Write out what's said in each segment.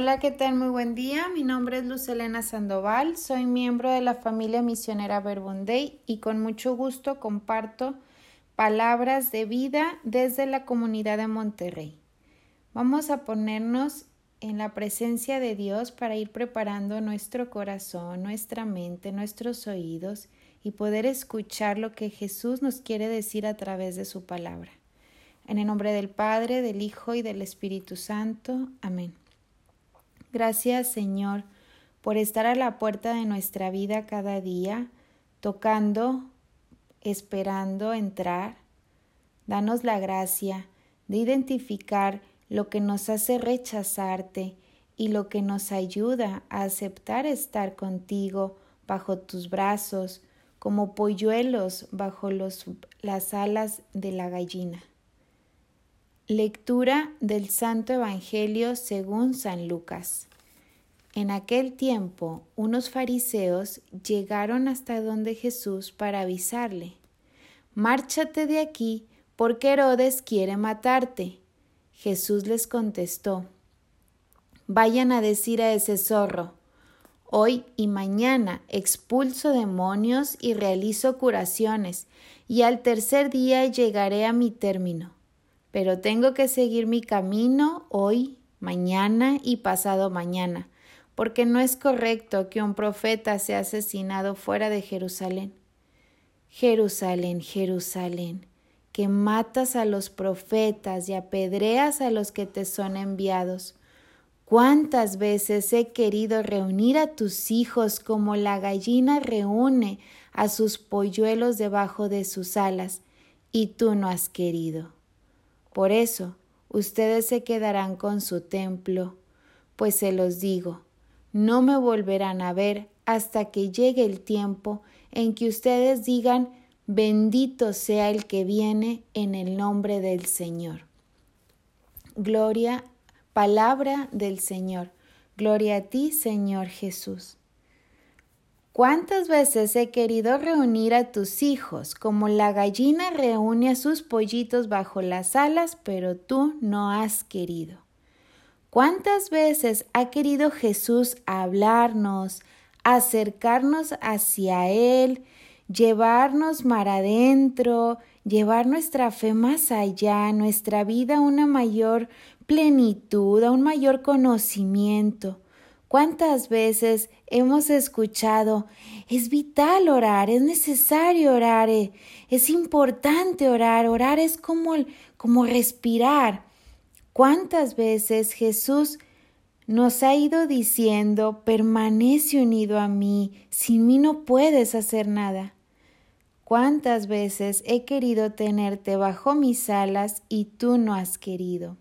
Hola, ¿qué tal? Muy buen día. Mi nombre es Luz Elena Sandoval. Soy miembro de la familia misionera Verbundey y con mucho gusto comparto palabras de vida desde la comunidad de Monterrey. Vamos a ponernos en la presencia de Dios para ir preparando nuestro corazón, nuestra mente, nuestros oídos y poder escuchar lo que Jesús nos quiere decir a través de su palabra. En el nombre del Padre, del Hijo y del Espíritu Santo. Amén. Gracias Señor por estar a la puerta de nuestra vida cada día, tocando, esperando entrar. Danos la gracia de identificar lo que nos hace rechazarte y lo que nos ayuda a aceptar estar contigo bajo tus brazos, como polluelos bajo los, las alas de la gallina. Lectura del Santo Evangelio según San Lucas. En aquel tiempo unos fariseos llegaron hasta donde Jesús para avisarle, Márchate de aquí, porque Herodes quiere matarte. Jesús les contestó, Vayan a decir a ese zorro, Hoy y mañana expulso demonios y realizo curaciones, y al tercer día llegaré a mi término pero tengo que seguir mi camino hoy, mañana y pasado mañana, porque no es correcto que un profeta sea asesinado fuera de Jerusalén. Jerusalén, Jerusalén, que matas a los profetas y apedreas a los que te son enviados. ¿Cuántas veces he querido reunir a tus hijos como la gallina reúne a sus polluelos debajo de sus alas, y tú no has querido? Por eso ustedes se quedarán con su templo, pues se los digo, no me volverán a ver hasta que llegue el tiempo en que ustedes digan, bendito sea el que viene en el nombre del Señor. Gloria, palabra del Señor. Gloria a ti, Señor Jesús. ¿Cuántas veces he querido reunir a tus hijos como la gallina reúne a sus pollitos bajo las alas, pero tú no has querido? ¿Cuántas veces ha querido Jesús hablarnos, acercarnos hacia Él, llevarnos mar adentro, llevar nuestra fe más allá, nuestra vida a una mayor plenitud, a un mayor conocimiento? ¿Cuántas veces hemos escuchado es vital orar, es necesario orar, eh, es importante orar, orar es como, como respirar? ¿Cuántas veces Jesús nos ha ido diciendo, permanece unido a mí, sin mí no puedes hacer nada? ¿Cuántas veces he querido tenerte bajo mis alas y tú no has querido?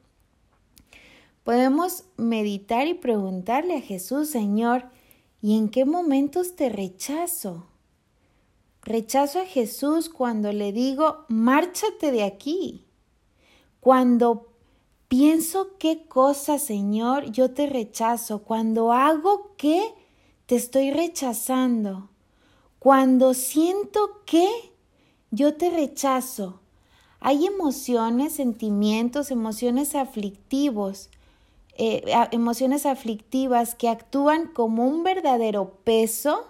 Podemos meditar y preguntarle a Jesús, Señor, ¿y en qué momentos te rechazo? Rechazo a Jesús cuando le digo, márchate de aquí. Cuando pienso qué cosa, Señor, yo te rechazo. Cuando hago qué, te estoy rechazando. Cuando siento qué, yo te rechazo. Hay emociones, sentimientos, emociones aflictivos eh, emociones aflictivas que actúan como un verdadero peso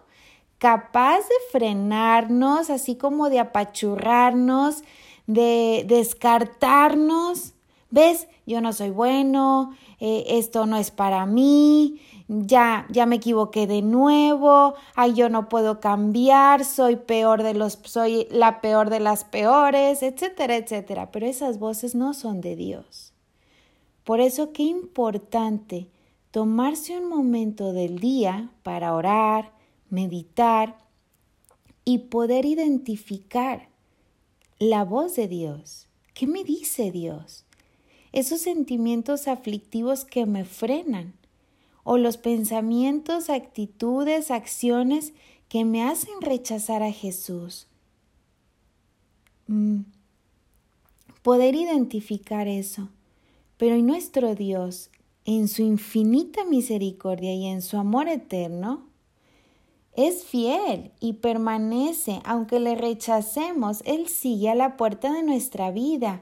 capaz de frenarnos, así como de apachurrarnos, de descartarnos. ¿Ves? Yo no soy bueno, eh, esto no es para mí, ya, ya me equivoqué de nuevo, ay, yo no puedo cambiar, soy peor de los, soy la peor de las peores, etcétera, etcétera. Pero esas voces no son de Dios. Por eso qué importante tomarse un momento del día para orar, meditar y poder identificar la voz de Dios. ¿Qué me dice Dios? Esos sentimientos aflictivos que me frenan o los pensamientos, actitudes, acciones que me hacen rechazar a Jesús. Mm. Poder identificar eso pero en nuestro Dios, en su infinita misericordia y en su amor eterno, es fiel y permanece, aunque le rechacemos, Él sigue a la puerta de nuestra vida.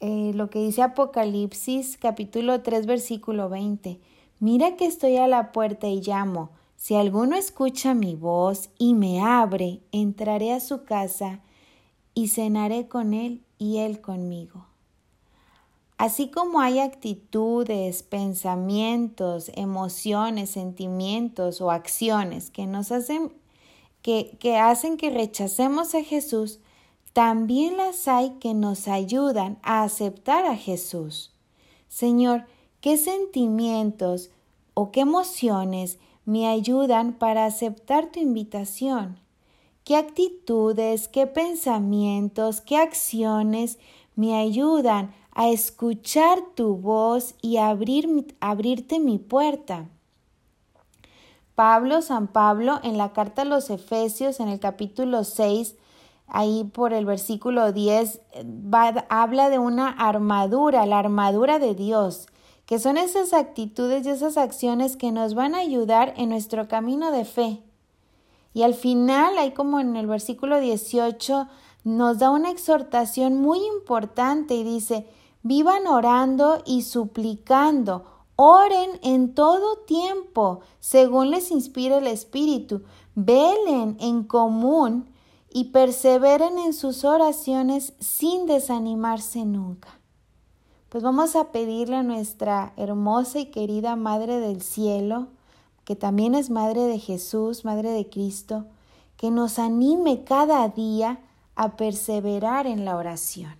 Eh, lo que dice Apocalipsis capítulo 3 versículo 20. Mira que estoy a la puerta y llamo. Si alguno escucha mi voz y me abre, entraré a su casa y cenaré con él y él conmigo. Así como hay actitudes, pensamientos, emociones, sentimientos o acciones que nos hacen que, hacen que rechacemos a Jesús, también las hay que nos ayudan a aceptar a Jesús. Señor, ¿qué sentimientos o qué emociones me ayudan para aceptar tu invitación? ¿Qué actitudes, qué pensamientos, qué acciones me ayudan a escuchar tu voz y abrir, abrirte mi puerta? Pablo, San Pablo, en la carta a los Efesios, en el capítulo 6, ahí por el versículo 10, habla de una armadura, la armadura de Dios, que son esas actitudes y esas acciones que nos van a ayudar en nuestro camino de fe. Y al final, ahí como en el versículo 18, nos da una exhortación muy importante y dice, vivan orando y suplicando, oren en todo tiempo, según les inspire el Espíritu, velen en común y perseveren en sus oraciones sin desanimarse nunca. Pues vamos a pedirle a nuestra hermosa y querida Madre del Cielo, que también es Madre de Jesús, Madre de Cristo, que nos anime cada día a perseverar en la oración.